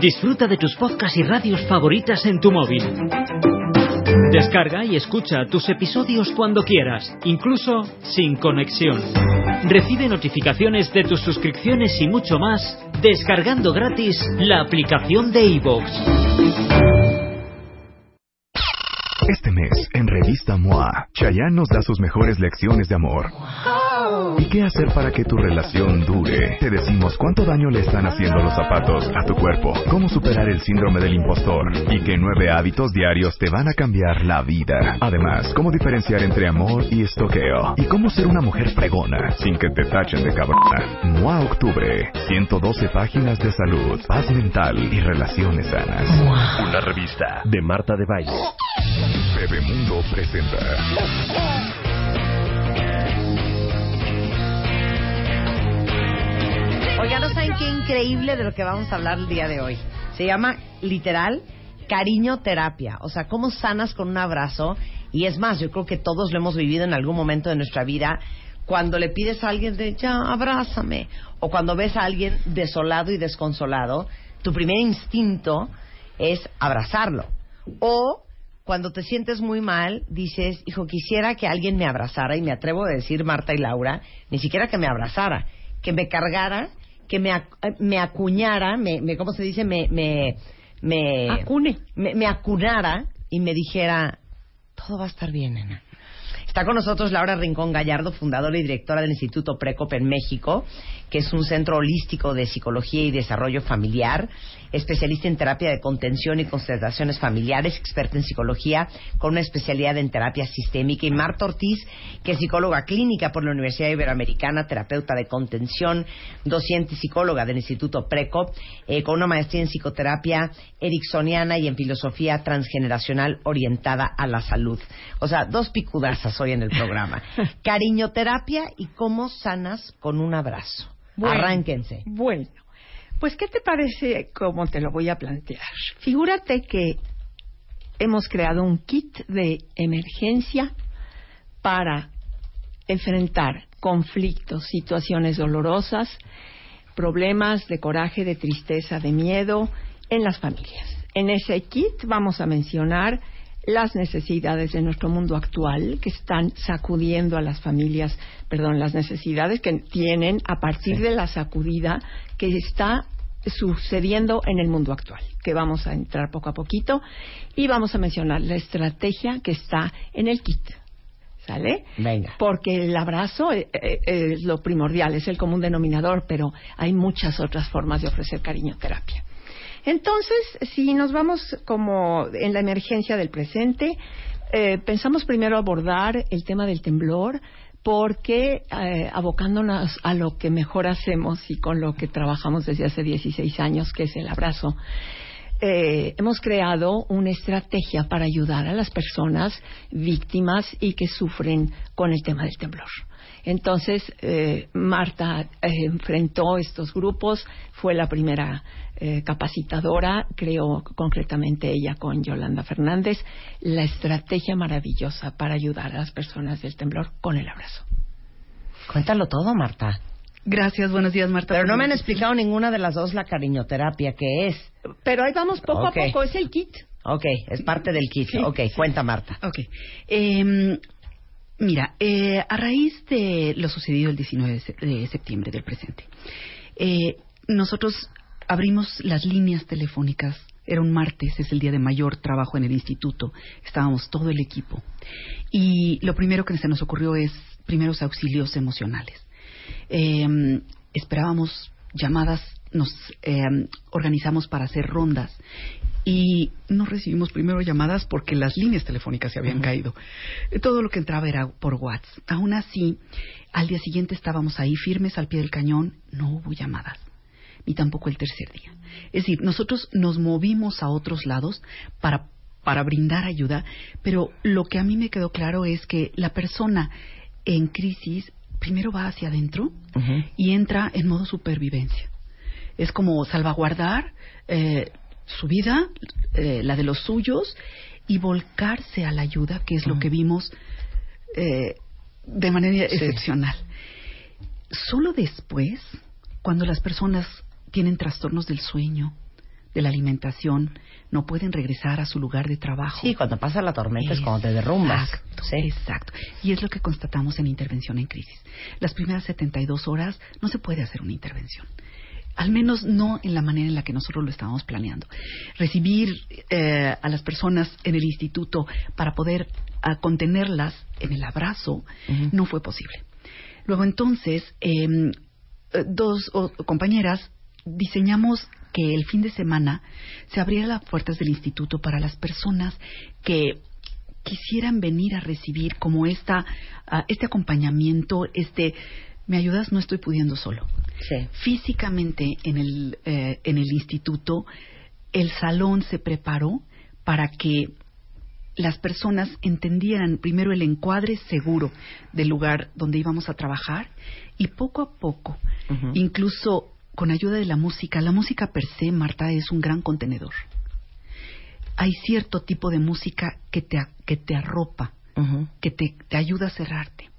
Disfruta de tus podcasts y radios favoritas en tu móvil. Descarga y escucha tus episodios cuando quieras, incluso sin conexión. Recibe notificaciones de tus suscripciones y mucho más descargando gratis la aplicación de iVoox. Este mes, en Revista MOA, Chayanne nos da sus mejores lecciones de amor. ¿Y qué hacer para que tu relación dure? Te decimos cuánto daño le están haciendo los zapatos a tu cuerpo, cómo superar el síndrome del impostor y qué nueve hábitos diarios te van a cambiar la vida. Además, cómo diferenciar entre amor y estoqueo y cómo ser una mujer pregona sin que te tachen de cabrona. MOA Octubre, 112 páginas de salud, paz mental y relaciones sanas. Una revista de Marta de Baile. Bebemundo presenta. Oigan, no saben qué increíble de lo que vamos a hablar el día de hoy. Se llama literal cariño terapia. O sea, cómo sanas con un abrazo. Y es más, yo creo que todos lo hemos vivido en algún momento de nuestra vida. Cuando le pides a alguien de ya, abrázame. O cuando ves a alguien desolado y desconsolado, tu primer instinto es abrazarlo. O cuando te sientes muy mal, dices, hijo, quisiera que alguien me abrazara. Y me atrevo a decir, Marta y Laura, ni siquiera que me abrazara, que me cargara que me, eh, me acuñara, me, me, ¿cómo se dice? Me, me, me, Acune. me, me acunara y me dijera, todo va a estar bien, nena. Está con nosotros Laura Rincón Gallardo, fundadora y directora del Instituto Precop en México, que es un centro holístico de psicología y desarrollo familiar, especialista en terapia de contención y constelaciones familiares, experta en psicología con una especialidad en terapia sistémica, y Marta Ortiz, que es psicóloga clínica por la Universidad Iberoamericana, terapeuta de contención, docente y psicóloga del Instituto Precop, eh, con una maestría en psicoterapia ericksoniana y en filosofía transgeneracional orientada a la salud. O sea, dos picudazas hoy en el programa. Cariñoterapia y cómo sanas con un abrazo. Bueno, Arránquense. Bueno, pues ¿qué te parece cómo te lo voy a plantear? Figúrate que hemos creado un kit de emergencia para enfrentar conflictos, situaciones dolorosas, problemas de coraje, de tristeza, de miedo en las familias. En ese kit vamos a mencionar las necesidades de nuestro mundo actual que están sacudiendo a las familias, perdón, las necesidades que tienen a partir de la sacudida que está sucediendo en el mundo actual, que vamos a entrar poco a poquito y vamos a mencionar la estrategia que está en el kit. ¿Sale? Venga. Porque el abrazo eh, eh, es lo primordial, es el común denominador, pero hay muchas otras formas de ofrecer cariñoterapia. Entonces, si nos vamos como en la emergencia del presente, eh, pensamos primero abordar el tema del temblor, porque eh, abocándonos a lo que mejor hacemos y con lo que trabajamos desde hace 16 años, que es el abrazo, eh, hemos creado una estrategia para ayudar a las personas víctimas y que sufren con el tema del temblor. Entonces, eh, Marta eh, enfrentó estos grupos, fue la primera eh, capacitadora, creó concretamente ella con Yolanda Fernández, la estrategia maravillosa para ayudar a las personas del temblor con el abrazo. Cuéntalo todo, Marta. Gracias, buenos días, Marta. Pero no me han explicado ninguna de las dos la cariñoterapia, ¿qué es? Pero ahí vamos poco a poco, es el kit. Ok, es parte del kit. Sí. Ok, cuenta, Marta. Ok. Eh, mira, eh, a raíz de lo sucedido el 19 de se- de septiembre del presente, eh, nosotros abrimos las líneas telefónicas. Era un martes, es el día de mayor trabajo en el instituto. Estábamos todo el equipo. Y lo primero que se nos ocurrió es primeros auxilios emocionales. Eh, esperábamos llamadas, nos eh, organizamos para hacer rondas y no recibimos primero llamadas porque las líneas telefónicas se habían caído. Eh, Todo lo que entraba era por WhatsApp. Aún así, al día siguiente estábamos ahí firmes al pie del cañón, no hubo llamadas. ni tampoco el tercer día. Es decir, nosotros nos movimos a otros lados para, para brindar ayuda, pero lo que a mí me quedó claro es que la persona en crisis primero va hacia adentro y entra en modo supervivencia. Es como salvaguardar eh, su vida, eh, la de los suyos, y volcarse a la ayuda, que es lo que vimos eh, de manera excepcional. Solo después, cuando las personas tienen trastornos del sueño, de la alimentación, no pueden regresar a su lugar de trabajo. Sí, cuando pasa la tormenta es, cuando te derrumbas. Exacto, exacto. Y es lo que constatamos en intervención en crisis. Las primeras 72 horas no se puede hacer una intervención al menos no en la manera en la que nosotros lo estábamos planeando. Recibir eh, a las personas en el instituto para poder contenerlas en el abrazo no fue posible. Luego entonces, em, eh, dos compañeras diseñamos que el fin de semana se abriera las puertas del instituto para las personas que quisieran venir a recibir como esta, ah, este acompañamiento, este ¿me ayudas? No estoy pudiendo solo. Físicamente en el, eh, en el instituto, el salón se preparó para que las personas entendieran primero el encuadre seguro del lugar donde íbamos a trabajar y poco a poco, incluso con ayuda de la música, la música per se, Marta, es un gran contenedor. Hay cierto tipo de música que te, que te arropa, que te, te ayuda a cerrarte.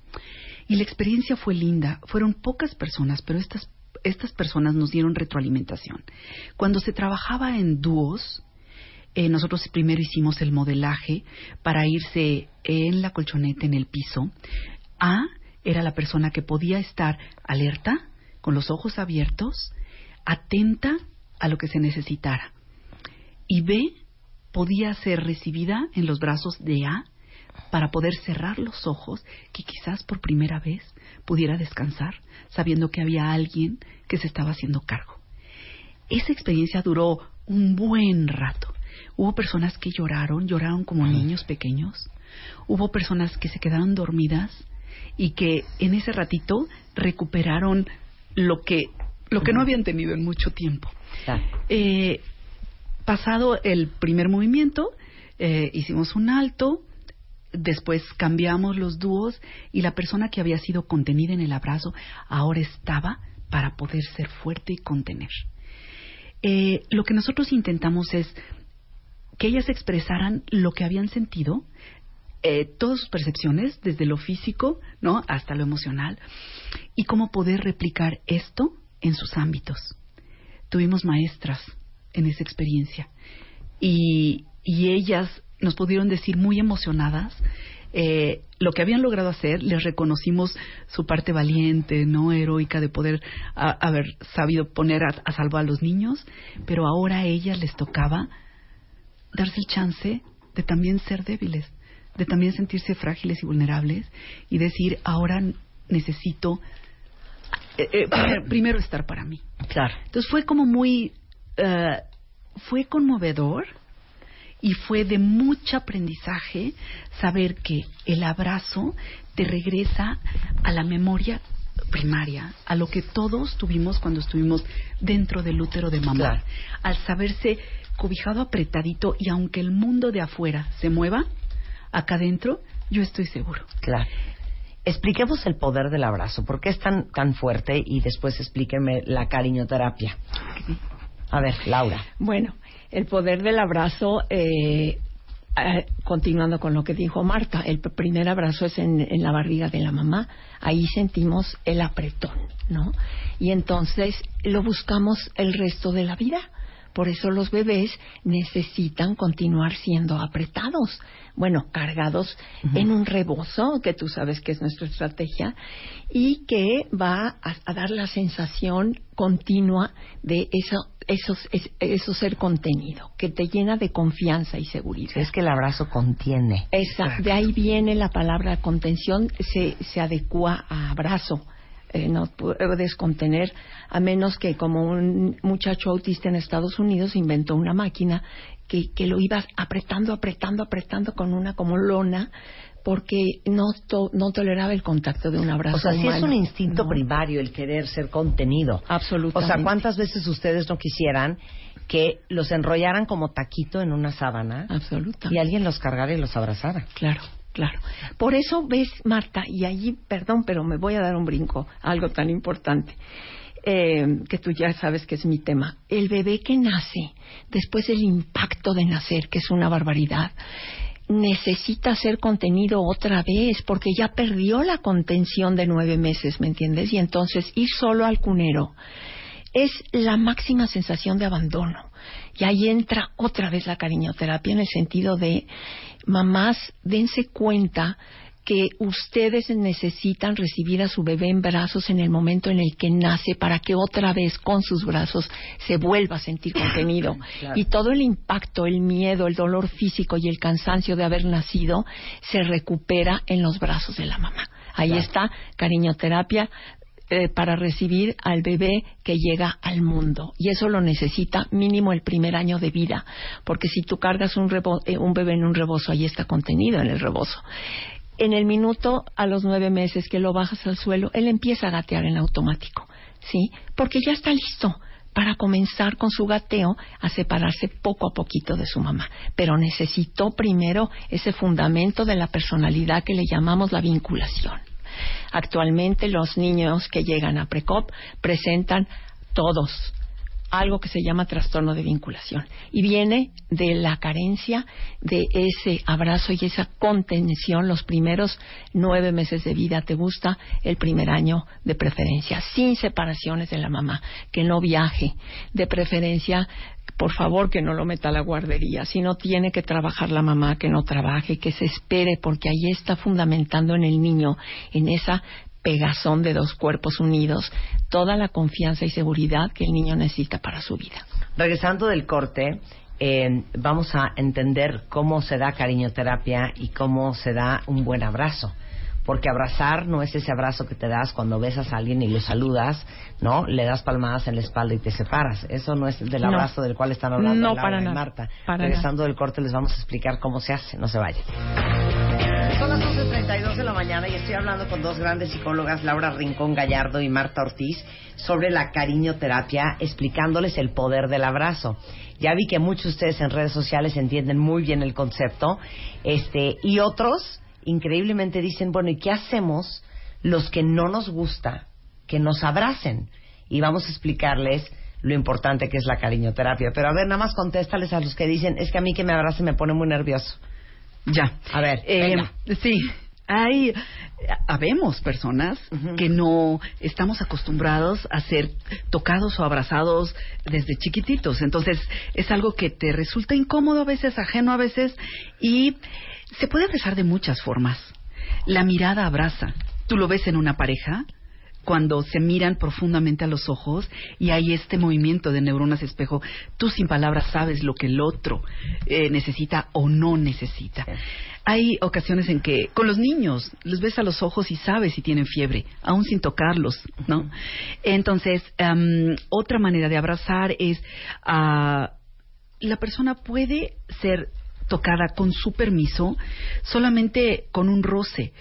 Y la experiencia fue linda. Fueron pocas personas, pero estas, estas personas nos dieron retroalimentación. Cuando se trabajaba en dúos, eh, nosotros primero hicimos el modelaje para irse en la colchoneta, en el piso. A era la persona que podía estar alerta, con los ojos abiertos, atenta a lo que se necesitara. Y B podía ser recibida en los brazos de A para poder cerrar los ojos, que quizás por primera vez pudiera descansar, sabiendo que había alguien que se estaba haciendo cargo. Esa experiencia duró un buen rato. Hubo personas que lloraron, lloraron como niños pequeños. Hubo personas que se quedaron dormidas y que en ese ratito recuperaron lo que lo que no habían tenido en mucho tiempo. Eh, pasado el primer movimiento, eh, hicimos un alto, Después cambiamos los dúos y la persona que había sido contenida en el abrazo ahora estaba para poder ser fuerte y contener. Eh, lo que nosotros intentamos es que ellas expresaran lo que habían sentido, eh, todas sus percepciones, desde lo físico ¿no? hasta lo emocional, y cómo poder replicar esto en sus ámbitos. Tuvimos maestras en esa experiencia y, y ellas nos pudieron decir muy emocionadas eh, lo que habían logrado hacer, les reconocimos su parte valiente, no heroica de poder haber sabido poner a, salvo a los niños, pero ahora a ellas les tocaba darse el chance de también ser débiles, de también sentirse frágiles y vulnerables y decir ahora necesito eh, eh, primero, estar para mí. Claro. Entonces fue como muy fue conmovedor y fue de mucho aprendizaje saber que el abrazo te regresa a la memoria primaria, a lo que todos tuvimos cuando estuvimos dentro del útero de mamá, al saberse cobijado apretadito y aunque el mundo de afuera se mueva, acá adentro yo estoy seguro. Claro. Expliquemos el poder del abrazo, ¿por qué es tan, tan fuerte? Y después explíqueme la cariñoterapia. A ver, Laura. Bueno, el poder del abrazo, eh, eh, continuando con lo que dijo Marta, el primer abrazo es en, en, la barriga de la mamá, ahí sentimos el apretón, ¿no? Y entonces lo buscamos el resto de la vida. Por eso los bebés necesitan continuar siendo apretados, bueno, cargados en un rebozo, que tú sabes que es nuestra estrategia, y que va a, dar la sensación continua de eso, eso ser contenido, que te llena de confianza y seguridad. Es que el abrazo contiene. Esa, de ahí viene la palabra contención, se, se adecua a abrazo eh, no puedes contener, a menos que como un muchacho autista en Estados Unidos inventó una máquina que, que lo ibas apretando, apretando, apretando con una como lona porque no, no toleraba el contacto de un abrazo. O sea, si es un instinto primario el querer ser contenido. Absolutamente. O sea, ¿cuántas veces ustedes no quisieran que los enrollaran como taquito en una sábana? Absolutamente. Y alguien los cargara y los abrazara. Claro. Claro. Por eso ves, Marta, y allí, perdón, pero me voy a dar un brinco, algo tan importante. Eh, que tú ya sabes que es mi tema. El bebé que nace, después del impacto de nacer, que es una barbaridad, necesita ser contenido otra vez porque ya perdió la contención de nueve meses, ¿me entiendes? Y entonces ir solo al cunero es la máxima sensación de abandono. Y ahí entra otra vez la cariñoterapia en el sentido de, mamás, dense cuenta que ustedes necesitan recibir a su bebé en brazos en el momento en el que nace para que otra vez con sus brazos se vuelva a sentir contenido. Y todo el impacto, el miedo, el dolor físico y el cansancio de haber nacido se recupera en los brazos de la mamá. Ahí está cariñoterapia eh, para recibir al bebé que llega al mundo. Y eso lo necesita mínimo el primer año de vida. Porque si tú cargas un, eh, un bebé en un rebozo, ahí está contenido en el rebozo en el minuto a los nueve meses que lo bajas al suelo, él empieza a gatear en automático, ¿sí? Porque ya está listo para comenzar con su gateo a separarse poco a poquito de su mamá. Pero necesitó primero ese fundamento de la personalidad que le llamamos la vinculación. Actualmente los niños que llegan a PRECOP presentan todos algo que se llama trastorno de vinculación y viene de la carencia de ese abrazo y esa contención los primeros nueve meses de vida. Te gusta el primer año de preferencia, sin separaciones de la mamá, que no viaje, de preferencia por favor que no lo meta a la guardería. Si no tiene que trabajar la mamá, que no trabaje, que se espere, porque ahí está fundamentando en el niño, en esa pegazón de dos cuerpos unidos, toda la confianza y seguridad que el niño necesita para su vida. Regresando del corte, eh, vamos a entender cómo se da cariñoterapia y cómo se da un buen abrazo. Porque abrazar no es ese abrazo que te das cuando besas a alguien y lo saludas, ¿no? Le das palmadas en la espalda y te separas. Eso no es del abrazo del cual están hablando no, Laura para y nada, Marta. para Regresando del corte les vamos a explicar cómo se hace. No se vayan. Son las 11.32 de la mañana y estoy hablando con dos grandes psicólogas, Laura Rincón Gallardo y Marta Ortiz, sobre la cariñoterapia, explicándoles el poder del abrazo. Ya vi que muchos de ustedes en redes sociales entienden muy bien el concepto, este, y otros increíblemente dicen, bueno, ¿y qué hacemos los que no nos gusta que nos abracen? Y vamos a explicarles lo importante que es la cariñoterapia. Pero a ver, nada más contéstales a los que dicen, es que a mí que me abracen me pone muy nervioso. Ya. A ver, Eh, sí, hay, habemos personas que no estamos acostumbrados a ser tocados o abrazados desde chiquititos. Entonces, es algo que te resulta incómodo a veces, ajeno a veces, y se puede abrazar de muchas formas. La mirada abraza. Tú lo ves en una pareja, cuando se miran profundamente a los ojos y hay este movimiento de neuronas espejo, tú sin palabras sabes lo que el otro eh, necesita o no necesita. Hay ocasiones en que con los niños los ves a los ojos y sabes si tienen fiebre, aún sin tocarlos, ¿no? Entonces, am, otra manera de abrazar es ah, la persona puede ser tocada con su permiso solamente con un roce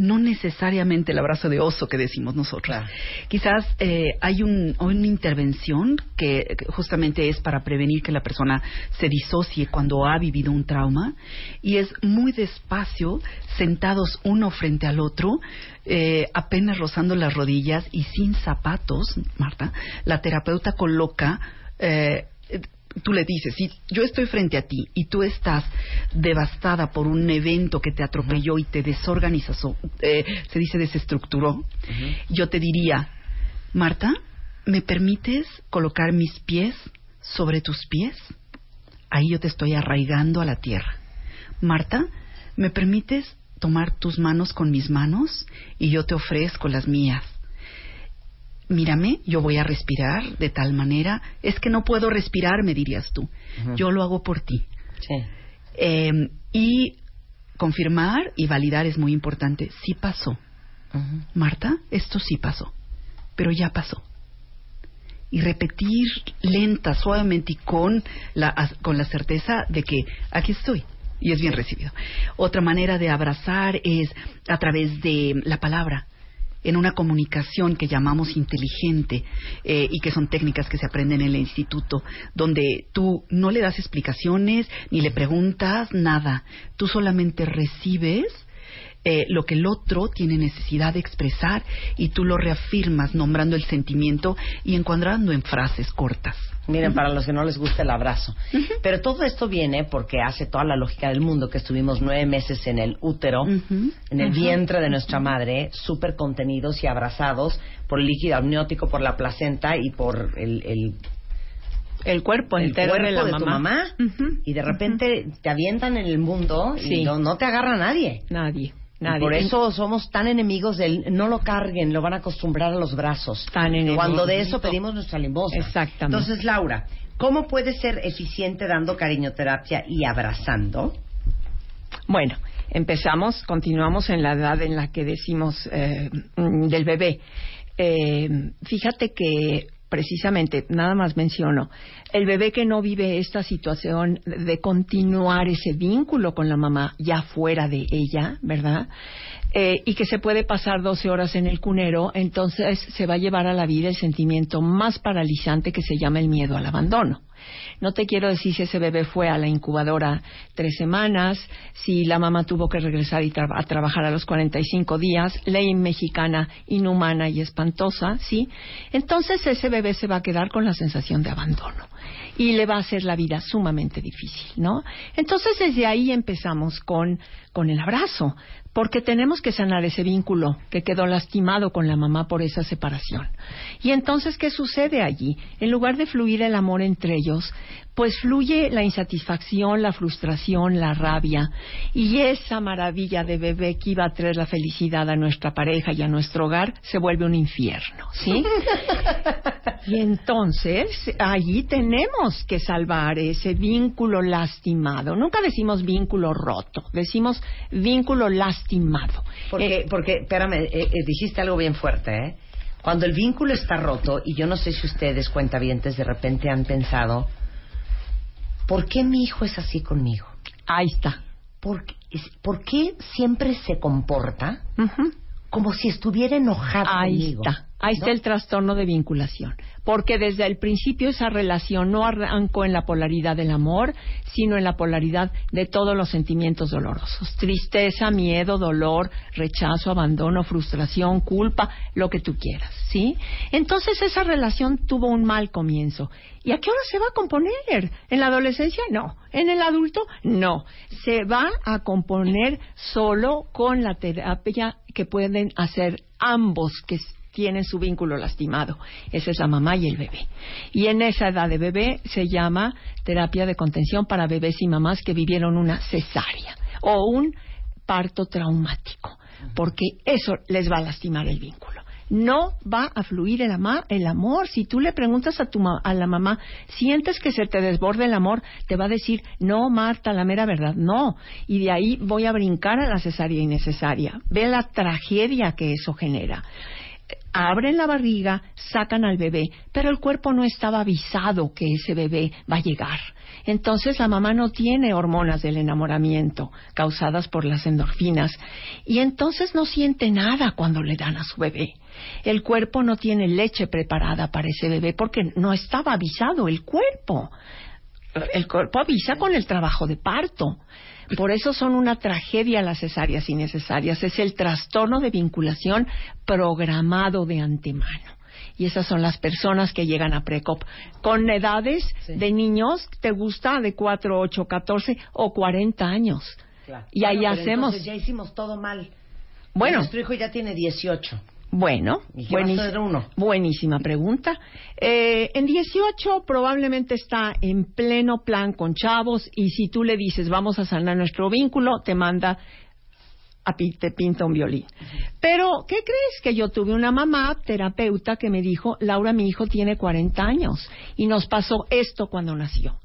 no necesariamente el abrazo de oso que decimos nosotros. Quizás eh, hay un, una intervención que que justamente es para prevenir que la persona se disocie cuando ha vivido un trauma y es muy despacio, sentados uno frente al otro, eh, apenas rozando las rodillas y sin zapatos, Marta, la terapeuta coloca eh, tú le dices, si yo estoy frente a ti y tú estás devastada por un evento que te atropelló y te desorganizó, eh, se dice desestructuró, yo te diría, Marta, ¿me permites colocar mis pies sobre tus pies? Ahí yo te estoy arraigando a la tierra. Marta, ¿me permites tomar tus manos con mis manos y yo te ofrezco las mías? Mírame, yo voy a respirar de tal manera, es que no puedo respirar, me dirías tú. Yo lo hago por ti. Sí. Eh, y confirmar y validar es muy importante. Sí pasó. Marta, esto sí pasó. pero ya pasó. Y repetir lenta, suavemente y con la, con la certeza de que aquí estoy y es bien recibido. Otra manera de abrazar es a través de la palabra en una comunicación que llamamos inteligente eh, y que son técnicas que se aprenden en el instituto, donde tú no le das explicaciones ni le preguntas nada, tú solamente recibes eh, lo que el otro tiene necesidad de expresar y tú lo reafirmas nombrando el sentimiento y encuadrando en frases cortas. Miren, para los que no les gusta el abrazo. Pero todo esto viene porque hace toda la lógica del mundo que estuvimos nueve meses en el útero, en el vientre de nuestra madre, súper contenidos y abrazados por el líquido amniótico, por la placenta y por el, el cuerpo entero de, la tu mamá. Y de repente te avientan en el mundo y no, no te agarra nadie. Nadie por eso somos tan enemigos del no lo carguen, lo van a acostumbrar a los brazos. Tan Cuando de eso pedimos nuestra limosna. Exactamente. Entonces, Laura, ¿cómo puede ser eficiente dando cariñoterapia y abrazando? Bueno, empezamos, continuamos en la edad en la que decimos eh, del bebé. Eh, fíjate que precisamente, nada más menciono, el bebé que no vive esta situación de continuar ese vínculo con la mamá ya fuera de ella, ¿verdad? Eh, y que se puede pasar 12 horas en el cunero, entonces se va a llevar a la vida el sentimiento más paralizante que se llama el miedo al abandono. No te quiero decir si ese bebé fue a la incubadora tres semanas, si la mamá tuvo que regresar y a trabajar a los 45 días, ley mexicana inhumana y espantosa, ¿sí? Entonces ese bebé se va a quedar con la sensación de abandono y le va a hacer la vida sumamente difícil, ¿no? Entonces desde ahí empezamos con, con el abrazo, porque tenemos que sanar ese vínculo que quedó lastimado con la mamá por esa separación. Y entonces, ¿qué sucede allí? En lugar de fluir el amor entre ellos, pues fluye la insatisfacción, la frustración, la rabia y esa maravilla de bebé que iba a traer la felicidad a nuestra pareja y a nuestro hogar se vuelve un infierno, ¿sí? y entonces allí tenemos que salvar ese vínculo lastimado. Nunca decimos vínculo roto, decimos vínculo lastimado. Porque, eh, porque espérame, eh, eh, dijiste algo bien fuerte, ¿eh? Cuando el vínculo está roto, y yo no sé si ustedes, cuentavientes, de repente han pensado, ¿por qué mi hijo es así conmigo? Ahí está. ¿Por, qué siempre se comporta como si estuviera enojado Ahí está. Ahí está el trastorno de vinculación. Porque desde el principio esa relación no arrancó en la polaridad del amor, sino en la polaridad de todos los sentimientos dolorosos. Tristeza, miedo, dolor, rechazo, abandono, frustración, culpa, lo que tú quieras, ¿sí? Entonces esa relación tuvo un mal comienzo. ¿Y a qué hora se va a componer? ¿En la adolescencia? No. ¿En el adulto? No. Se va a componer solo con la terapia que pueden hacer ambos que tienen su vínculo lastimado. Esa es la mamá y el bebé. Y en esa edad de bebé se llama terapia de contención para bebés y mamás que vivieron una cesárea o un parto traumático, porque eso les va a lastimar el vínculo. No va a fluir el, el amor. Si tú le preguntas a, tu a la mamá, ¿sientes que se te desborde el amor? Te va a decir, no, Marta, la mera verdad, no. Y de ahí voy a brincar a la cesárea innecesaria. Ve la tragedia que eso genera abren la barriga, sacan al bebé, pero el cuerpo no estaba avisado que ese bebé va a llegar. Entonces la mamá no tiene hormonas del enamoramiento causadas por las endorfinas y entonces no siente nada cuando le dan a su bebé. El cuerpo no tiene leche preparada para ese bebé porque no estaba avisado el cuerpo. El cuerpo avisa con el trabajo de parto. Por eso son una tragedia las cesáreas innecesarias. Es el trastorno de vinculación programado de antemano. Y esas son las personas que llegan a PRECOP con edades de niños, ¿te gusta? De 4, 8, 14 o 40 años. Y ahí hacemos. ya hicimos todo mal. Bueno. Nuestro hijo ya tiene 18. Bueno, buenísima pregunta. Eh, en 18 probablemente está en pleno plan con chavos y si tú le dices vamos a sanar nuestro vínculo, te manda a te pinta un violín. Pero, ¿qué crees? Que yo tuve una mamá terapeuta que me dijo, Laura, mi hijo tiene 40 años y nos pasó esto cuando nació.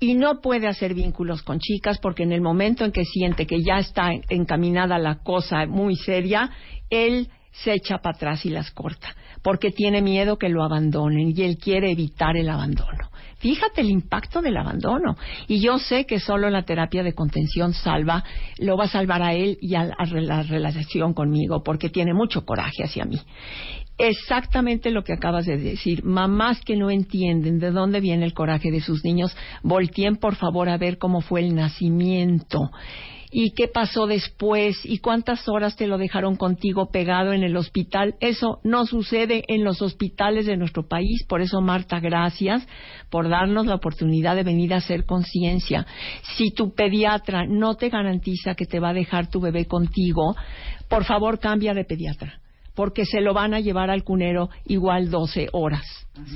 Y no puede hacer vínculos con chicas porque en el momento en que siente que ya está encaminada la cosa muy seria, él se echa para atrás y las corta, porque tiene miedo que lo abandonen y él quiere evitar el abandono. Fíjate el impacto del abandono. Y yo sé que solo la terapia de contención salva, lo va a salvar a él y a, la relación conmigo, porque tiene mucho coraje hacia mí. Exactamente lo que acabas de decir. Mamás que no entienden de dónde viene el coraje de sus niños, volteen por favor a ver cómo fue el nacimiento y qué pasó después y cuántas horas te lo dejaron contigo pegado en el hospital. Eso no sucede en los hospitales de nuestro país. Por eso, Marta, gracias por darnos la oportunidad de venir a hacer conciencia. Si tu pediatra no te garantiza que te va a dejar tu bebé contigo, por favor cambia de pediatra porque se lo van a llevar al cunero igual 12 horas,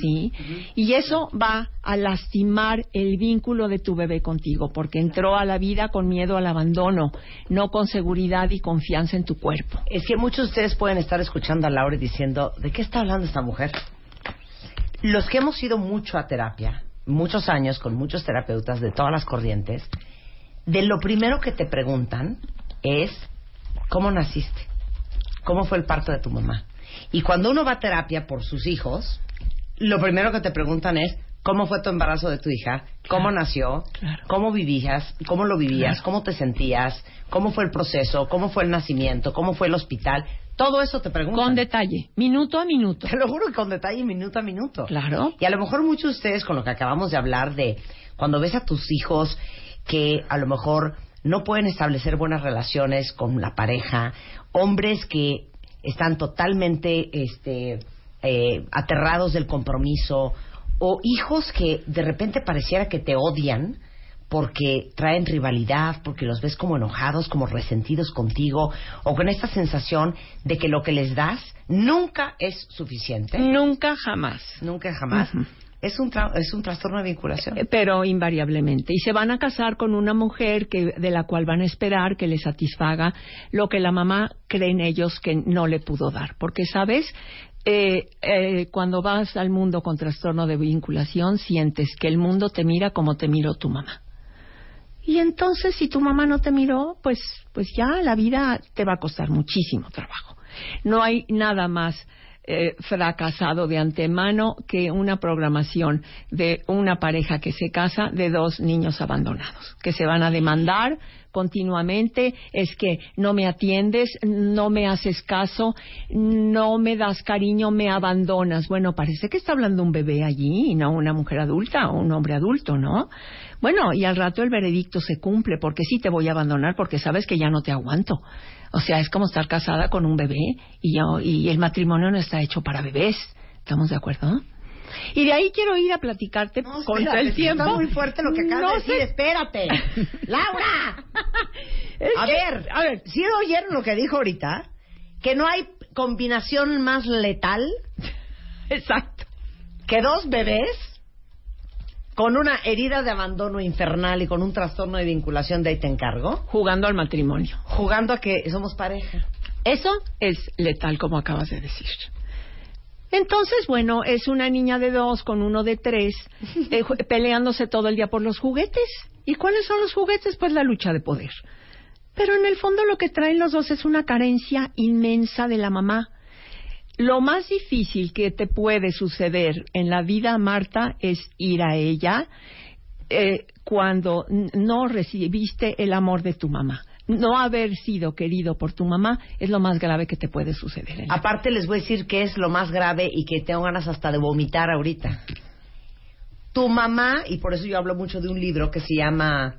¿sí? Y eso va a lastimar el vínculo de tu bebé contigo, porque entró a la vida con miedo al abandono, no con seguridad y confianza en tu cuerpo. Es que muchos de ustedes pueden estar escuchando a Laura y diciendo, ¿de qué está hablando esta mujer? Los que hemos ido mucho a terapia, muchos años con muchos terapeutas de todas las corrientes, de lo primero que te preguntan es, ¿cómo naciste? ¿Cómo fue el parto de tu mamá? Y cuando uno va a terapia por sus hijos, lo primero que te preguntan es, ¿cómo fue tu embarazo de tu hija? ¿Cómo nació? ¿Cómo vivías? ¿Cómo lo vivías? ¿Cómo te sentías? ¿Cómo fue el proceso? ¿Cómo fue el nacimiento? ¿Cómo fue el hospital? Todo eso te preguntan. Con detalle, minuto a minuto. Te lo juro que con detalle, minuto a minuto. Claro. Y a lo mejor muchos de ustedes, con lo que acabamos de hablar de cuando ves a tus hijos que a lo mejor no pueden establecer buenas relaciones con la pareja, hombres que están totalmente este, eh, aterrados del compromiso, o hijos que de repente pareciera que te odian porque traen rivalidad, porque los ves como enojados, como resentidos contigo, o con esta sensación de que lo que les das nunca es suficiente. Nunca jamás. Nunca jamás es un, es un trastorno de vinculación. Eh, pero invariablemente. Y se van a casar con una mujer que, de la cual van a esperar que le satisfaga lo que la mamá cree en ellos que no le pudo dar. Porque, ¿sabes? Eh, eh, cuando vas al mundo con trastorno de vinculación, sientes que el mundo te mira como te miró tu mamá. Y entonces, si tu mamá no te miró, pues, pues ya la vida te va a costar muchísimo trabajo. No hay nada más eh, fracasado de antemano que una programación de una pareja que se casa de dos niños abandonados, que se van a demandar continuamente, es que no me atiendes, no me haces caso, no me das cariño, me abandonas. Bueno, parece que está hablando un bebé allí y no una mujer adulta o un hombre adulto, ¿no? Bueno, y al rato el veredicto se cumple, porque sí te voy a abandonar porque sabes que ya no te aguanto. O sea, es como estar casada con un bebé y, y el matrimonio no está hecho para bebés. ¿Estamos de acuerdo? Y de ahí quiero ir a platicarte con el tiempo. Está muy fuerte lo que acabas de decir. Espérate. ¡Laura! a ver, a ver, ¿sí oyeron lo que dijo ahorita? Que no hay combinación más letal. Exacto. Que dos bebés con una herida de abandono infernal y con un trastorno de vinculación de ahí te encargo. Jugando al matrimonio. Jugando a que somos pareja. Eso es letal, como acabas de decir. Entonces, bueno, es una niña de dos con uno de tres, eh, peleándose todo el día por los juguetes. ¿Y cuáles son los juguetes? Pues la lucha de poder. Pero en el fondo lo que traen los dos es una carencia inmensa de la mamá. Lo más difícil que te puede suceder en la vida, Marta, es ir a ella eh, cuando no recibiste el amor de tu mamá. No haber sido querido por tu mamá es lo más grave que te puede suceder. Aparte les voy a decir que es lo más grave y que tengo ganas hasta de vomitar ahorita. Tu mamá, y por eso yo hablo mucho de un libro que se llama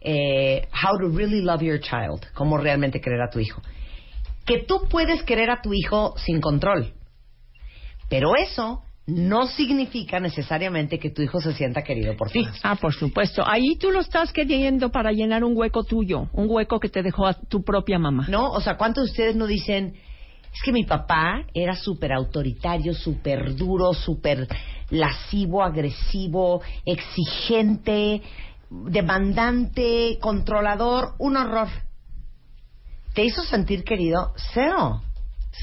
eh, How to Really Love Your Child, cómo realmente querer a tu hijo que tú puedes querer a tu hijo sin control. Pero eso no significa necesariamente que tu hijo se sienta querido por ti. Ah, por supuesto. Ahí tú lo estás queriendo para llenar un hueco tuyo, un hueco que te dejó a tu propia mamá. No, o sea, ¿cuántos de ustedes no dicen, es que mi papá era súper autoritario, súper duro, súper lascivo, agresivo, exigente, demandante, controlador, un horror? ¿Te hizo sentir querido? Cero.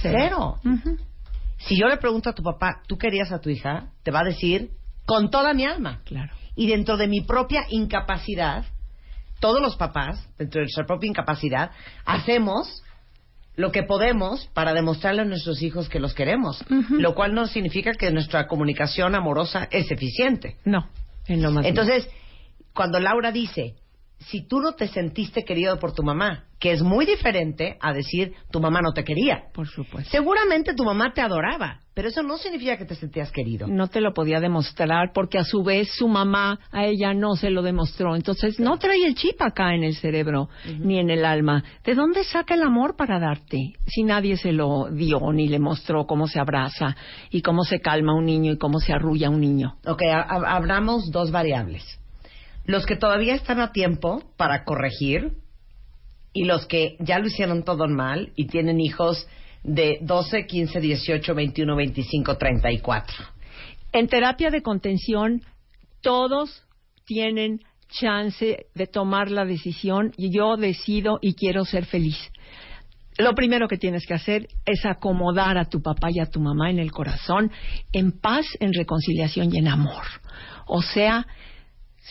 Cero. Si yo le pregunto a tu papá, ¿tú querías a tu hija? Te va a decir, con toda mi alma. Claro. Y dentro de mi propia incapacidad, todos los papás, dentro de nuestra propia incapacidad, hacemos lo que podemos para demostrarle a nuestros hijos que los queremos, lo cual no significa que nuestra comunicación amorosa es eficiente. No, en lo más Entonces, cuando Laura dice, si tú no te sentiste querido por tu mamá, que es muy diferente a decir tu mamá no te quería. Por supuesto. Seguramente tu mamá te adoraba, pero eso no significa que te sentías querido. No te lo podía demostrar porque a su vez su mamá a ella no se lo demostró. Entonces no trae el chip acá en el cerebro ni en el alma. ¿De dónde saca el amor para darte? Si nadie se lo dio ni le mostró cómo se abraza y cómo se calma un niño y cómo se arrulla un niño. Ok, abramos dos variables. Los que todavía están a tiempo para corregir y los que ya lo hicieron todo mal y tienen hijos de 12, 15, 18, 21, 25, 34. En terapia de contención, todos tienen chance de tomar la decisión y yo decido y quiero ser feliz. Lo primero que tienes que hacer es acomodar a tu papá y a tu mamá en el corazón, en paz, en reconciliación y en amor. O sea,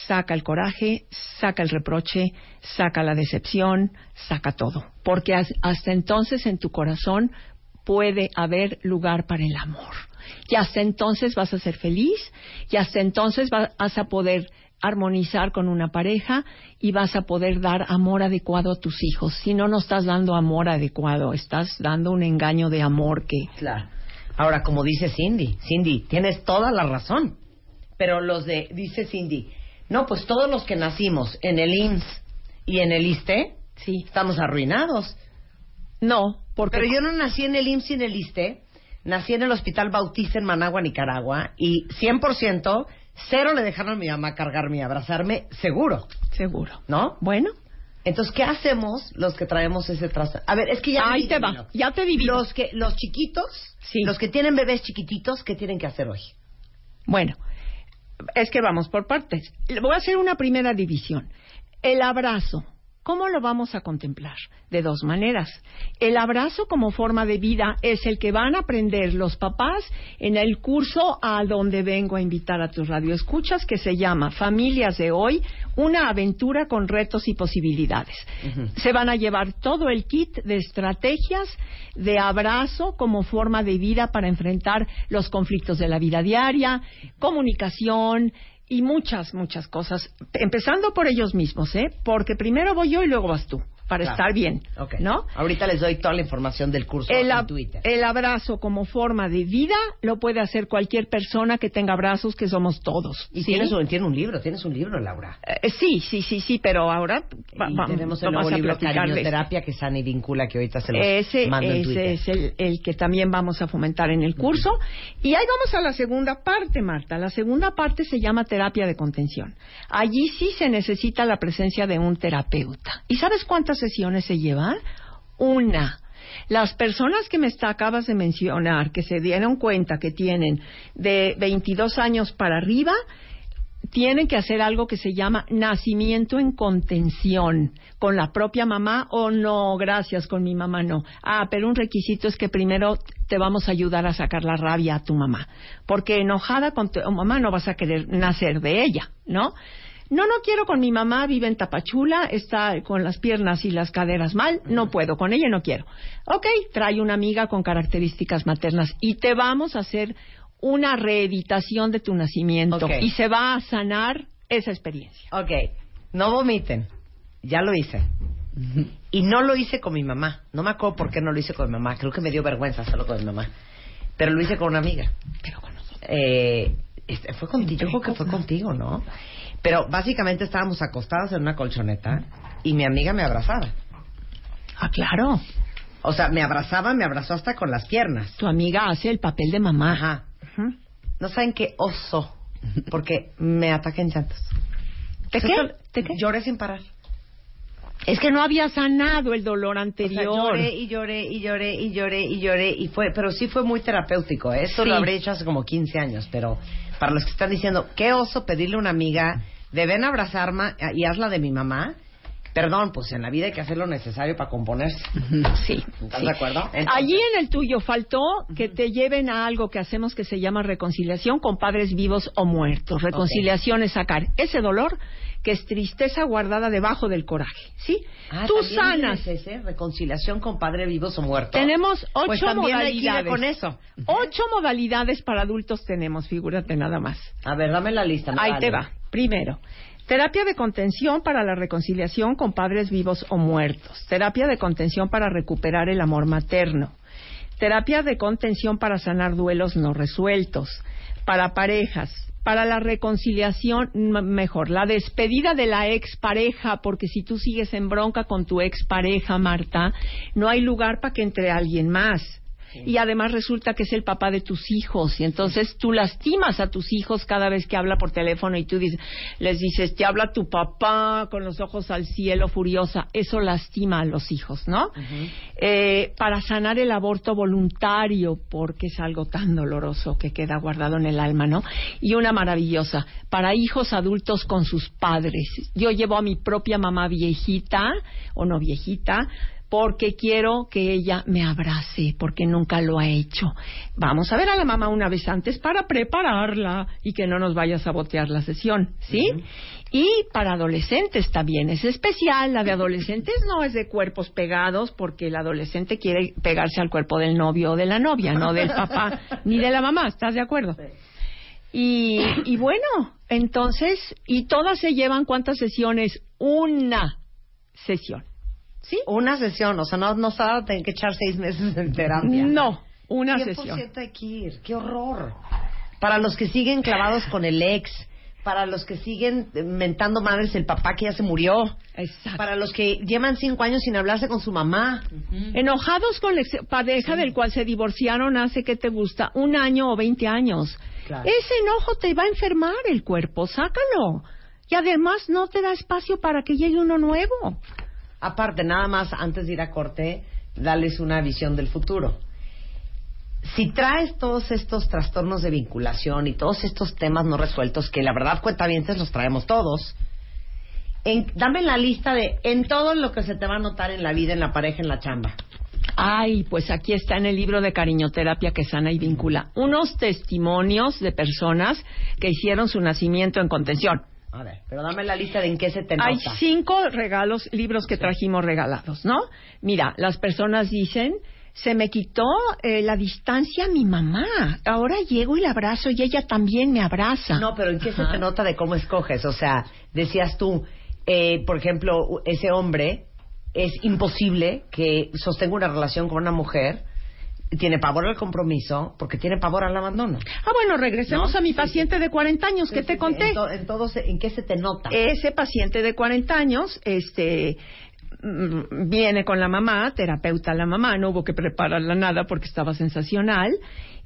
saca el coraje, saca el reproche, saca la decepción, saca todo. Porque hasta entonces en tu corazón puede haber lugar para el amor. Y hasta entonces vas a ser feliz, y hasta entonces vas a poder armonizar con una pareja y vas a poder dar amor adecuado a tus hijos. Si no, no estás dando amor adecuado, estás dando un engaño de amor que... Claro. Ahora, como dice Cindy, Cindy, tienes toda la razón. Pero los de, dice Cindy, no, pues todos los que nacimos en el IMSS y en el ISTE, sí. estamos arruinados. No, porque... Pero yo no nací en el IMSS y en el ISTE, nací en el Hospital Bautista en Managua, Nicaragua, y 100%, cero le dejaron a mi mamá cargarme y abrazarme, seguro. Seguro. ¿No? Bueno. Entonces, ¿qué hacemos los que traemos ese trazo? A ver, es que ya... Ahí te va, ya te. Los, que, los chiquitos, sí. los que tienen bebés chiquititos, ¿qué tienen que hacer hoy? Bueno, es que vamos por partes. Voy a hacer una primera división. El abrazo. ¿Cómo lo vamos a contemplar? De dos maneras. El abrazo como forma de vida es el que van a aprender los papás en el curso a donde vengo a invitar a tus radioescuchas que se llama Familias de hoy, una aventura con retos y posibilidades. Se van a llevar todo el kit de estrategias de abrazo como forma de vida para enfrentar los conflictos de la vida diaria, comunicación, y muchas, muchas cosas, empezando por ellos mismos, ¿eh? Porque primero voy yo y luego vas tú para estar bien, ¿no? Ahorita les doy toda la información del curso el, en Twitter. El abrazo como forma de vida lo puede hacer cualquier persona que tenga brazos, que somos todos. Y tienes, un, tiene un libro, tienes un libro, Laura. Eh, sí, sí, sí, sí, pero ahora y tenemos el nuevo libro Terapia que sana y vincula que ahorita se los ese, mando en Ese es el, el, que también vamos a fomentar en el curso. Y ahí vamos a la segunda parte, Marta. La segunda parte se llama terapia de contención. Allí sí se necesita la presencia de un terapeuta. ¿Y sabes cuántas sesiones se llevan? Una. Las personas que me está, acabas de mencionar, que se dieron cuenta que tienen de 22 años para arriba, tienen que hacer algo que se llama nacimiento en contención con la propia mamá o no, gracias, con mi mamá no. Ah, pero un requisito es que primero te vamos a ayudar a sacar la rabia a tu mamá, porque enojada con tu mamá no vas a querer nacer de ella, ¿no? No, no quiero con mi mamá, vive en Tapachula, está con las piernas y las caderas mal, no puedo, con ella no quiero. Ok, trae una amiga con características maternas y te vamos a hacer una reeditación de tu nacimiento y se va a sanar esa experiencia. Ok, no vomiten, ya lo hice. Y no lo hice con mi mamá. No me acuerdo por qué no lo hice con mi mamá. Creo que me dio vergüenza hacerlo con mi mamá. Pero lo hice con una amiga. Pero con nosotros. Eh, este, fue contigo, yo creo que fue contigo, ¿no? Pero básicamente estábamos acostadas en una colchoneta y mi amiga me abrazaba. Ah, claro. O sea, me abrazaba, me abrazó hasta con las piernas. Tu amiga hace el papel de mamá. Ajá. No saben qué oso, porque me ataqué en llantos. ¿De qué? ¿De qué? Lloré sin parar. Es que no había sanado el dolor anterior. O sea, lloré y lloré y lloré y lloré y lloré y fue, pero sí fue muy terapéutico. ¿eh? Esto Sí. lo habré hecho hace como 15 años, pero para los que están diciendo, qué oso pedirle a una amiga de ven a abrazarme y hazla de mi mamá. Perdón, pues en la vida hay que hacer lo necesario para componerse. Sí. ¿Estás sí. de acuerdo? Entonces- Allí en el tuyo faltó que te lleven a algo que hacemos que se llama reconciliación con padres vivos o muertos. Reconciliación es sacar ese dolor que es tristeza guardada debajo del coraje, ¿sí? Ah, Tú ¿también sanas. ese? reconciliación con padre vivos o muertos. Tenemos ocho Pues también hay que ir modalidades. con eso. Ocho modalidades para adultos tenemos, figúrate nada más. A ver, dame la lista. Ahí vale. te va. Primero, terapia de contención para la reconciliación con padres vivos o muertos. Terapia de contención para recuperar el amor materno. Terapia de contención para sanar duelos no resueltos. Para parejas. Para la reconciliación, mejor, la despedida de la expareja, porque si tú sigues en bronca con tu expareja, Marta, no hay lugar para que entre alguien más. Y además resulta que es el papá de tus hijos y entonces tú lastimas a tus hijos cada vez que habla por teléfono y tú dices, les dices, te habla tu papá con los ojos al cielo furiosa. Eso lastima a los hijos, ¿no? Eh, para sanar el aborto voluntario, porque es algo tan doloroso que queda guardado en el alma, ¿no? Y una maravillosa, para hijos adultos con sus padres. Yo llevo a mi propia mamá viejita, o no viejita, porque quiero que ella me abrace, porque nunca lo ha hecho. Vamos a ver a la mamá una vez antes para prepararla y que no nos vaya a sabotear la sesión, ¿sí? Y para adolescentes también es especial. La de adolescentes no es de cuerpos pegados, porque el adolescente quiere pegarse al cuerpo del novio o de la novia, no del papá ni de la mamá. ¿Estás de acuerdo? Y, y bueno, entonces, y todas se llevan cuántas sesiones? Una sesión. ¿Sí? Una sesión, o sea, no, no se va a tener que echar seis meses en terapia. No, una 100% sesión. hay que ir. ¡Qué horror! Para los que siguen clavados con el ex, para los que siguen mentando madres el papá que ya se murió, Exacto. para los que llevan cinco años sin hablarse con su mamá. Enojados con la pareja del cual se divorciaron hace que te gusta un año o 20 años. Claro. Ese enojo te va a enfermar el cuerpo, sácalo. Y además no te da espacio para que llegue uno nuevo. Aparte, nada más, antes de ir a corte, darles una visión del futuro. Si traes todos estos trastornos de vinculación y todos estos temas no resueltos, que la verdad cuentavientes los traemos todos, dame la lista de en todo lo que se te va a notar en la vida, en la pareja, en la chamba. Ay, pues aquí está en el libro de cariñoterapia que sana y vincula unos testimonios de personas que hicieron su nacimiento en contención. A ver, pero dame la lista de en qué se te nota. Hay cinco regalos, libros que trajimos regalados, ¿no? Mira, las personas dicen, se me quitó eh, la distancia a mi mamá. Ahora llego y la abrazo y ella también me abraza. No, pero ¿en qué se te nota de cómo escoges? O sea, decías tú, eh, por ejemplo, ese hombre es imposible que sostenga una relación con una mujer, tiene pavor al compromiso, porque tiene pavor al abandono. Ah, bueno, regresemos ¿No? a mi paciente de 40 años que Sí, te sí, conté. En, to- en todo se- ¿En qué se te nota? Ese paciente de 40 años, este mm, viene con la mamá, terapeuta la mamá, no hubo que prepararla nada porque estaba sensacional.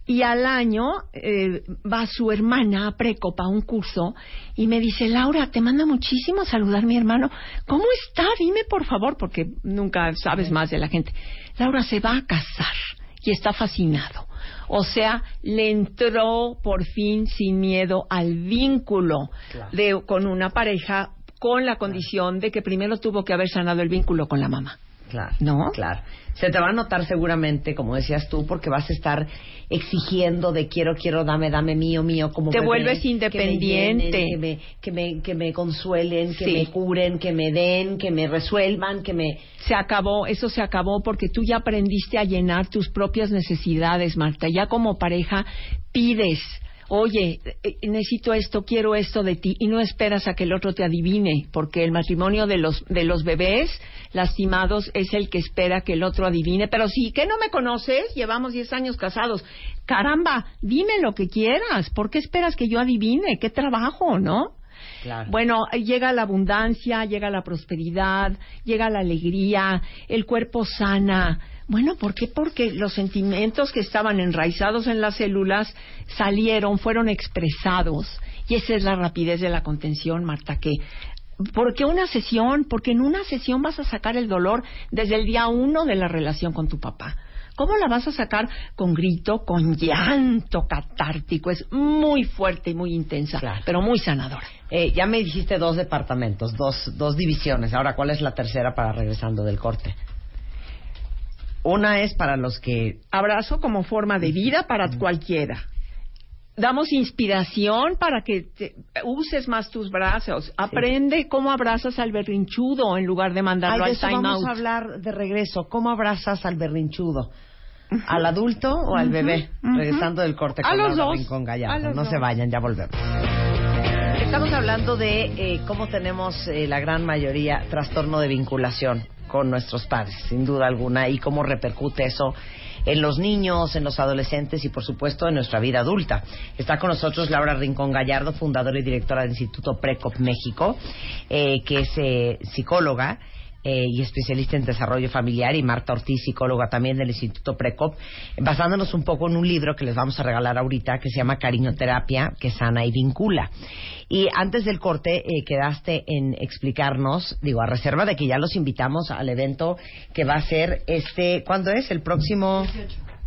Y al año eh, va su hermana a Precopa a un curso y me dice, Laura, te manda muchísimo saludar mi hermano. ¿Cómo está? Dime por favor, porque nunca sabes más de la gente. Laura se va a casar y está fascinado. O sea, le entró por fin sin miedo al vínculo de, con una pareja con la condición de que primero tuvo que haber sanado el vínculo con la mamá. Claro. ¿No? Claro. Se te va a notar seguramente, como decías tú, porque vas a estar exigiendo de quiero, quiero, dame, dame, mío, mío, como Te vuelves que me independiente. llenen, Que me, que me, que me consuelen, que Sí. me curen, que me den, que me resuelvan, que me... Se acabó, eso se acabó porque tú ya aprendiste a llenar tus propias necesidades, Marta. Ya como pareja pides, oye, eh, necesito esto, quiero esto de ti y no esperas a que el otro te adivine, porque el matrimonio de los de los bebés lastimados es el que espera que el otro adivine. Pero sí, que no me conoces, llevamos 10 años casados. Caramba, dime lo que quieras. ¿Por qué esperas que yo adivine? ¿Qué trabajo, no? Claro. Bueno, llega la abundancia, llega la prosperidad, llega la alegría, el cuerpo sana. Bueno, ¿por qué? Porque los sentimientos que estaban enraizados en las células salieron, fueron expresados. Y esa es la rapidez de la contención, Marta, que ¿Por qué una sesión? Porque en una sesión vas a sacar el dolor desde el día uno de la relación con tu papá. ¿Cómo la vas a sacar? Con grito, con llanto catártico. Es muy fuerte y muy intensa, Claro. pero muy sanadora. Eh, ya me dijiste dos departamentos, dos, dos divisiones. Ahora, ¿cuál es la tercera para regresando del corte? Una es para los que... Abrazo como forma de vida para cualquiera. damos inspiración para que te- uses más tus brazos. Aprende cómo abrazas al berrinchudo en lugar de Ay, mandarlo de al eso time vamos out. a hablar de regreso. ¿Cómo abrazas al berrinchudo? ¿Al adulto o al bebé? Regresando del corte A con los Laura dos. Rincón A los No dos. se vayan, ya volvemos. Estamos hablando de eh, cómo tenemos eh, la gran mayoría trastorno de vinculación con nuestros padres, sin duda alguna, y cómo repercute eso en los niños, en los adolescentes y, por supuesto, en nuestra vida adulta. Está con nosotros Laura Rincón Gallardo, fundadora y directora del Instituto Precop México, eh, que es eh, psicóloga eh, y especialista en desarrollo familiar, y Marta Ortiz, psicóloga también del Instituto Precop, basándonos un poco en un libro que les vamos a regalar ahorita que se llama Cariñoterapia, que sana y vincula. Y antes del corte eh, quedaste en explicarnos, digo, a reserva de que ya los invitamos al evento que va a ser este, ¿cuándo es? El próximo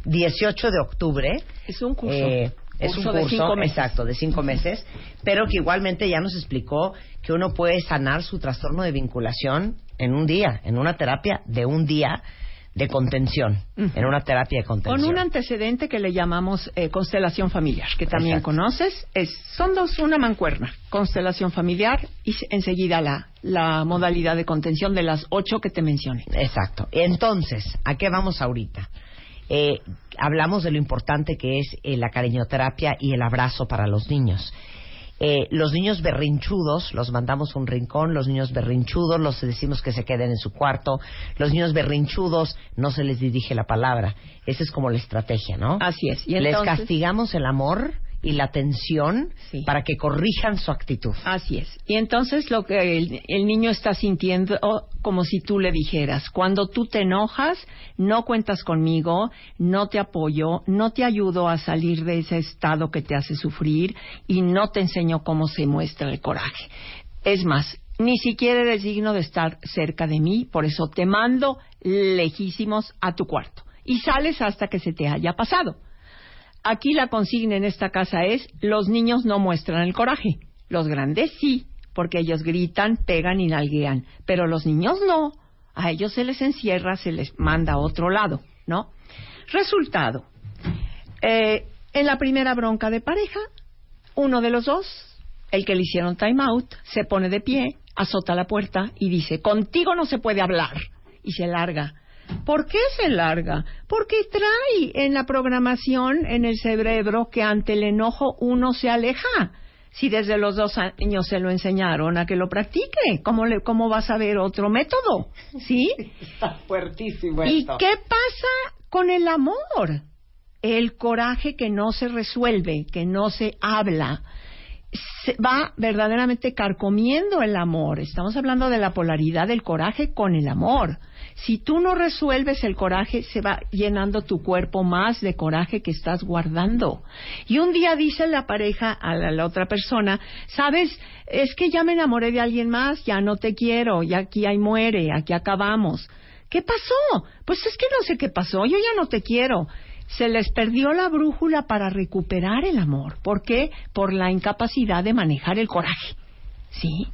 18 de octubre. Es un curso. Eh, es Curso un de curso, cinco meses. exacto, de cinco meses, pero que igualmente ya nos explicó que uno puede sanar su trastorno de vinculación en un día, en una terapia de un día de contención, en una terapia de contención. Con un antecedente que le llamamos eh, constelación familiar, que también Exacto. conoces. Es, son dos, una mancuerna. Constelación familiar y enseguida la, la modalidad de contención de las ocho que te mencioné. Exacto. Entonces, ¿a qué vamos ahorita? Eh, hablamos de lo importante que es eh, la cariñoterapia y el abrazo para los niños. Eh, los niños berrinchudos los mandamos a un rincón, los niños berrinchudos los decimos que se queden en su cuarto, los niños berrinchudos no se les dirige la palabra. Esa es como la estrategia, ¿no? Así es. Y les castigamos el amor y la atención Sí. para que corrijan su actitud. Así es. Y entonces lo que el, el niño está sintiendo oh, como si tú le dijeras, cuando tú te enojas, no cuentas conmigo, no te apoyo, no te ayudo a salir de ese estado que te hace sufrir y no te enseño cómo se muestra el coraje. Es más, ni siquiera eres digno de estar cerca de mí, por eso te mando lejísimos a tu cuarto y sales hasta que se te haya pasado. Aquí la consigna en esta casa es, los niños no muestran el coraje. Los grandes sí, porque ellos gritan, pegan y nalguean. Pero los niños no. A ellos se les encierra, se les manda a otro lado, ¿no? Resultado. eh, en la primera bronca de pareja, uno de los dos, el que le hicieron time out, se pone de pie, azota la puerta y dice, contigo no se puede hablar. Y se larga. ¿Por qué se larga? Porque trae en la programación, en el cerebro, que ante el enojo uno se aleja. Si desde los dos años se lo enseñaron a que lo practique, ¿cómo, le, cómo vas a ver otro método? ¿Sí? Está fuertísimo ¿Y qué pasa con el amor? El coraje que no se resuelve, que no se habla, se va verdaderamente carcomiendo el amor. Estamos hablando de la polaridad del coraje con el amor. Si tú no resuelves el coraje, se va llenando tu cuerpo más de coraje que estás guardando. Y un día dice la pareja a la, la otra persona, sabes, es que ya me enamoré de alguien más, ya no te quiero, ya aquí hay muere, aquí acabamos. ¿Qué pasó? Pues es que no sé qué pasó, yo ya no te quiero. Se les perdió la brújula para recuperar el amor. ¿Por qué? Por la incapacidad de manejar el coraje. ¿Sí?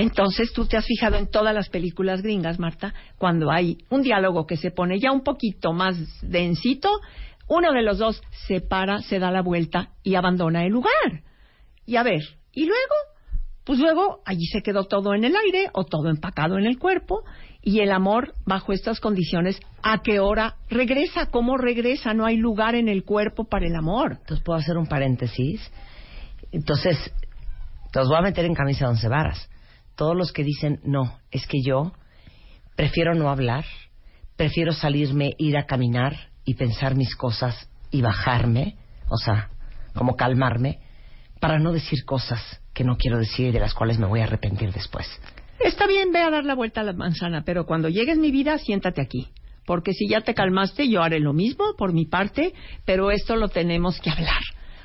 Entonces tú te has fijado en todas las películas gringas, Marta, cuando hay un diálogo que se pone ya un poquito más densito, uno de los dos se para, se da la vuelta y abandona el lugar. Y a ver, ¿y luego? Pues luego allí se quedó todo en el aire o todo empacado en el cuerpo y el amor bajo estas condiciones, ¿a qué hora regresa? ¿Cómo regresa? No hay lugar en el cuerpo para el amor. Entonces, ¿puedo hacer un paréntesis? Entonces, los voy a meter en camisa de once varas. Todos los que dicen, no, es que yo prefiero no hablar, prefiero salirme, ir a caminar y pensar mis cosas y bajarme, o sea, como calmarme, para no decir cosas que no quiero decir y de las cuales me voy a arrepentir después. Está bien, ve a dar la vuelta a la manzana, pero cuando llegues mi vida, siéntate aquí. Porque si ya te calmaste, yo haré lo mismo por mi parte, pero esto lo tenemos que hablar.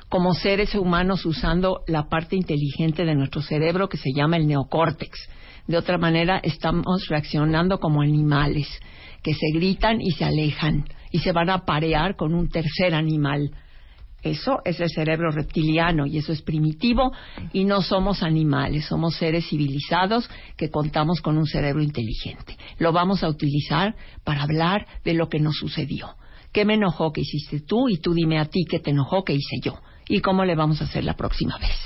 Como seres humanos usando la parte inteligente de nuestro cerebro que se llama el neocórtex. De otra manera, estamos reaccionando como animales, que se gritan y se alejan y se van a parear con un tercer animal. Eso es el cerebro reptiliano y eso es primitivo y no somos animales, somos seres civilizados que contamos con un cerebro inteligente. Lo vamos a utilizar para hablar de lo que nos sucedió. ¿Qué me enojó que hiciste tú? Y tú dime a ti qué te enojó que hice yo. Y cómo le vamos a hacer la próxima vez.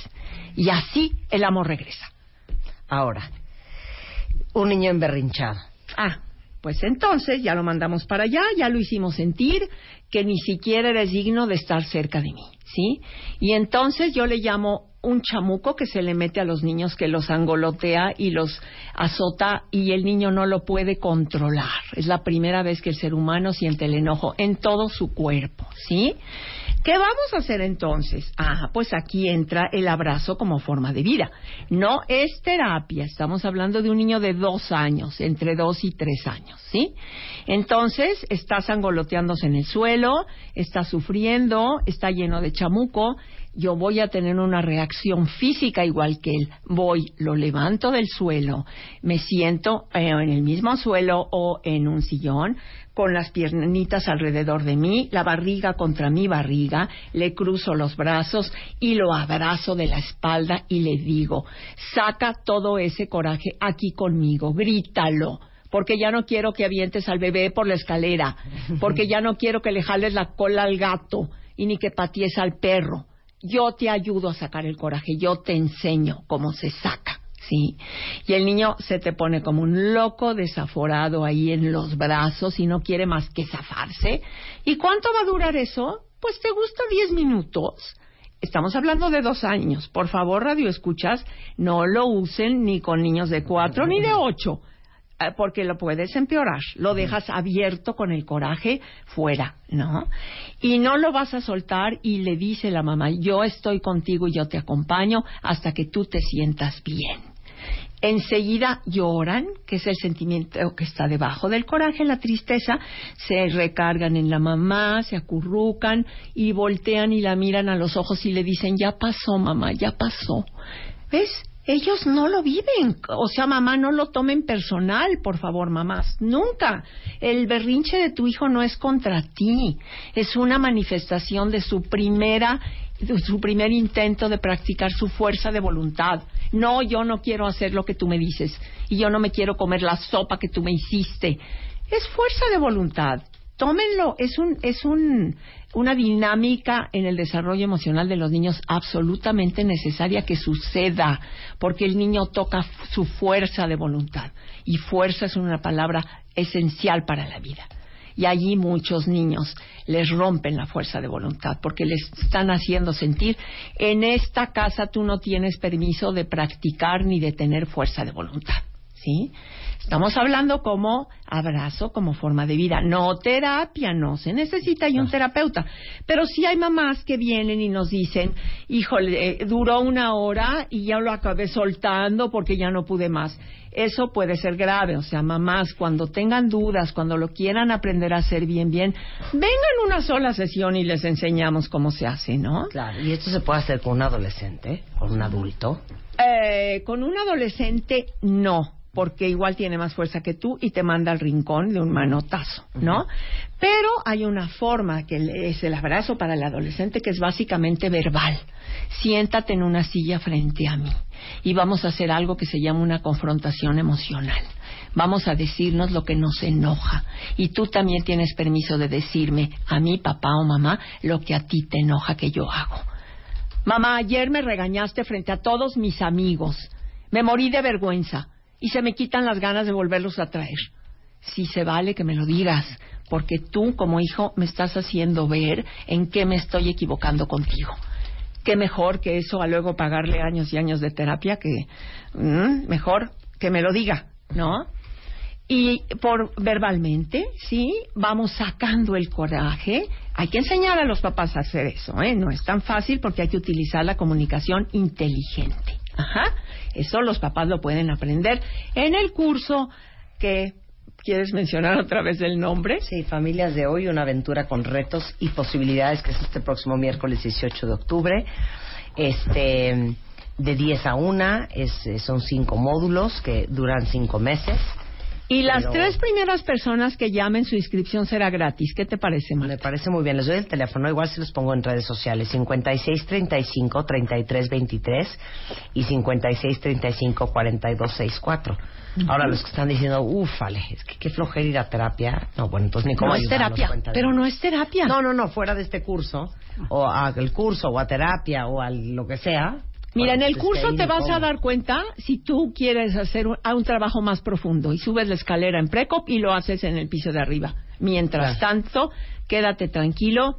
Y así el amor regresa. Ahora, un niño emberrinchado. Ah, pues entonces ya lo mandamos para allá, ya lo hicimos sentir que ni siquiera eres digno de estar cerca de mí, ¿sí? Y entonces yo le llamo un chamuco que se le mete a los niños que los angolotea y los azota y el niño no lo puede controlar. Es la primera vez que el ser humano siente el enojo en todo su cuerpo, ¿sí? ¿Qué vamos a hacer entonces? Ah, pues aquí entra el abrazo como forma de vida. No es terapia, estamos hablando de un niño de dos años, entre dos y tres años, ¿sí? Entonces, está sangoloteándose en el suelo, está sufriendo, está lleno de chamuco, yo voy a tener una reacción física igual que él. Voy, lo levanto del suelo, me siento eh, en el mismo suelo o en un sillón, con las piernitas alrededor de mí, la barriga contra mi barriga, le cruzo los brazos y lo abrazo de la espalda y le digo, saca todo ese coraje aquí conmigo, grítalo porque ya no quiero que avientes al bebé por la escalera, porque ya no quiero que le jales la cola al gato y ni que paties al perro. Yo te ayudo a sacar el coraje, yo te enseño cómo se saca. ¿sí? Y el niño se te pone como un loco desaforado ahí en los brazos y no quiere más que zafarse. ¿Y cuánto va a durar eso? Pues te gusta diez minutos. Estamos hablando de dos años. Por favor, radio escuchas, no lo usen ni con niños de cuatro ni de ocho. Eh, porque lo puedes empeorar. Lo dejas abierto con el coraje fuera, ¿no? Y no lo vas a soltar y le dice la mamá, yo estoy contigo y yo te acompaño hasta que tú te sientas bien. Enseguida lloran, que es el sentimiento que está debajo del coraje, la tristeza, se recargan en la mamá, se acurrucan y voltean y la miran a los ojos y le dicen, ya pasó mamá, ya pasó. ¿Ves? Ellos no lo viven. O sea, mamá, no lo tomen personal, por favor, mamás. Nunca. El berrinche de tu hijo no es contra ti. Es una manifestación de su primera de su primer intento de practicar su fuerza de voluntad. No, yo no quiero hacer lo que tú me dices y yo no me quiero comer la sopa que tú me hiciste. Es fuerza de voluntad tómenlo, es un, es un, una dinámica en el desarrollo emocional de los niños absolutamente necesaria que suceda, porque el niño toca su fuerza de voluntad. Y fuerza es una palabra esencial para la vida. Y allí muchos niños les rompen la fuerza de voluntad porque les están haciendo sentir, en esta casa tú no tienes permiso de practicar ni de tener fuerza de voluntad. ¿Sí? Estamos hablando como abrazo, como forma de vida, no terapia, no se necesita y un terapeuta. Pero sí hay mamás que vienen y nos dicen, híjole, eh, duró una hora y ya lo acabé soltando porque ya no pude más. Eso puede ser grave, o sea, mamás, cuando tengan dudas, cuando lo quieran aprender a hacer bien, bien, vengan una sola sesión y les enseñamos cómo se hace, ¿no? Claro, y esto se puede hacer con un adolescente, con un adulto. Eh, con un adolescente, no porque igual tiene más fuerza que tú y te manda al rincón de un manotazo, ¿no? Pero hay una forma que es el abrazo para el adolescente que es básicamente verbal. Siéntate en una silla frente a mí y vamos a hacer algo que se llama una confrontación emocional. Vamos a decirnos lo que nos enoja y tú también tienes permiso de decirme a mí, papá o mamá, lo que a ti te enoja que yo hago. Mamá, ayer me regañaste frente a todos mis amigos. Me morí de vergüenza y se me quitan las ganas de volverlos a traer. Si se vale que me lo digas, porque tú como hijo me estás haciendo ver en qué me estoy equivocando contigo. Qué mejor que eso a luego pagarle años y años de terapia que mm, mejor que me lo diga, ¿no? Y por verbalmente, sí, vamos sacando el coraje. Hay que enseñar a los papás a hacer eso, ¿eh? No es tan fácil porque hay que utilizar la comunicación inteligente. Ajá. Eso los papás lo pueden aprender en el curso que ¿Quieres mencionar otra vez el nombre? Sí, Familias de Hoy, una aventura con retos y posibilidades, que es este próximo miércoles 18 de octubre. Este, de 10 a 1, es, son cinco módulos que duran cinco meses. Y las Pero- tres primeras personas que llamen, su inscripción será gratis. ¿Qué te parece, Me Marta? parece muy bien. Les doy el teléfono, igual se los pongo en redes sociales. 5635-3323 y 5635-4264. Ahora los que están diciendo, ufale, es que qué flojera ir a terapia. No, bueno, entonces ni cómo No es terapia, de- pero no es terapia. No, no, no, fuera de este curso, o al curso, o a terapia, o a lo que sea. Mira, en el pues, curso te vas a dar cuenta si tú quieres hacer un, a un trabajo más profundo y subes la escalera en Precop y lo haces en el piso de arriba. Mientras tanto, quédate tranquilo.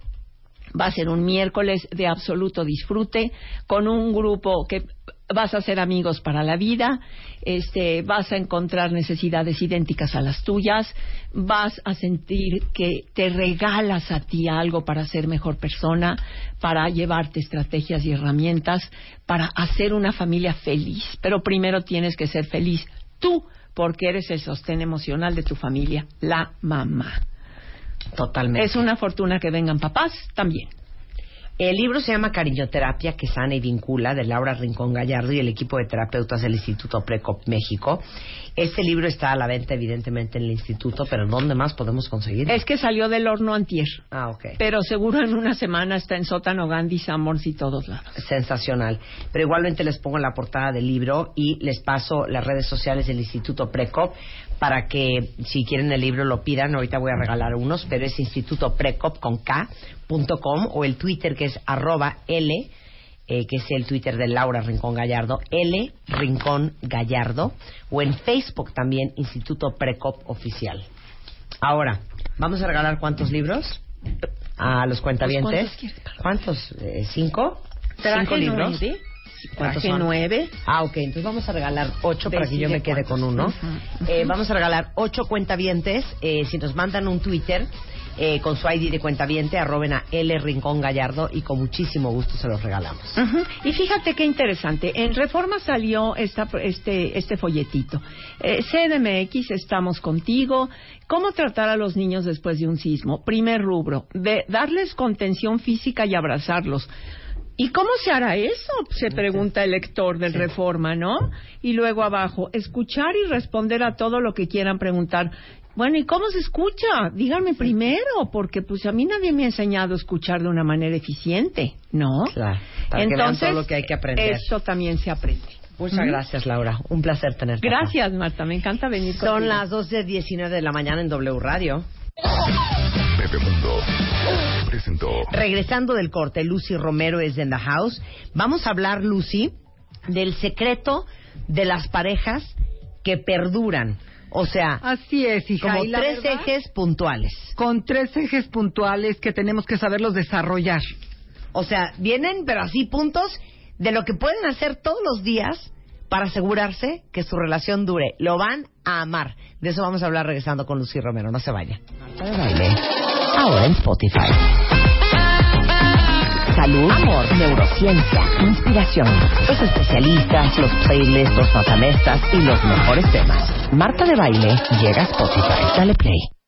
Va a ser un miércoles de absoluto disfrute con un grupo que vas a ser amigos para la vida, este, vas a encontrar necesidades idénticas a las tuyas, vas a sentir que te regalas a ti algo para ser mejor persona, para llevarte estrategias y herramientas, para hacer una familia feliz. Pero primero tienes que ser feliz tú, porque eres el sostén emocional de tu familia, la mamá. Totalmente. Es una fortuna que vengan papás también. El libro se llama Cariñoterapia, que sana y vincula, de Laura Rincón Gallardo y el equipo de terapeutas del Instituto Precop México. Este libro está a la venta, evidentemente, en el instituto, pero ¿dónde más podemos conseguirlo? Es que salió del horno antier. Ah, ok. Pero seguro en una semana está en Sótano, Gandhi, Sanborns y todos lados. Sensacional. Pero igualmente les pongo la portada del libro y les paso las redes sociales del Instituto Precop para que si quieren el libro lo pidan. Ahorita voy a regalar unos, pero es Instituto Precop con K punto com o el Twitter que es arroba L, eh, que es el Twitter de Laura Rincón Gallardo, L Rincón Gallardo, o en Facebook también Instituto Precop Oficial. Ahora, ¿vamos a regalar cuántos libros? A los cuentavientes. ¿Cuántos? ¿Cuántos? Eh, ¿Cinco? ¿Cinco libros? nueve. ¿Cuántos Traje son? nueve. Ah, ok. Entonces vamos a regalar ocho para que yo me quede cuántos. con uno. Eh, vamos a regalar ocho cuentavientes. Eh, si nos mandan un Twitter eh, con su ID de cuentaviente, arroben a L Rincón Gallardo y con muchísimo gusto se los regalamos. Ujú. Y fíjate qué interesante. En Reforma salió esta, este, este folletito. Eh, CDMX, estamos contigo. ¿Cómo tratar a los niños después de un sismo? Primer rubro, de darles contención física y abrazarlos. ¿Y cómo se hará eso? Se pregunta el lector del Reforma, ¿no? Y luego abajo, escuchar y responder a todo lo que quieran preguntar. Bueno, ¿y cómo se escucha? Díganme primero, porque pues a mí nadie me ha enseñado a escuchar de una manera eficiente, ¿no? Claro, para que vean Entonces, todo lo que hay que aprender. esto también se aprende. Muchas gracias, Laura. Un placer tenerte. acá. Gracias, Marta. Me encanta venir Son contigo. las 12.19 de la mañana en W Radio. Bebemundo presentó Regresando del corte, Lucy Romero es en the house. Vamos a hablar, Lucy, del secreto de las parejas que perduran. O sea, Así es, hija. como y la tres verdad, ejes puntuales. Con tres ejes puntuales que tenemos que saberlos desarrollar. O sea, vienen, pero así puntos de lo que pueden hacer todos los días para asegurarse que su relación dure. Lo van a amar. De eso vamos a hablar regresando con Lucy Romero. No se vaya. Marta de baile. Ahora en Spotify. Salud, amor, neurociencia, inspiración. Los especialistas, los playlists, los matamestas y los mejores temas. Marta de baile llega a Spotify. Dale play.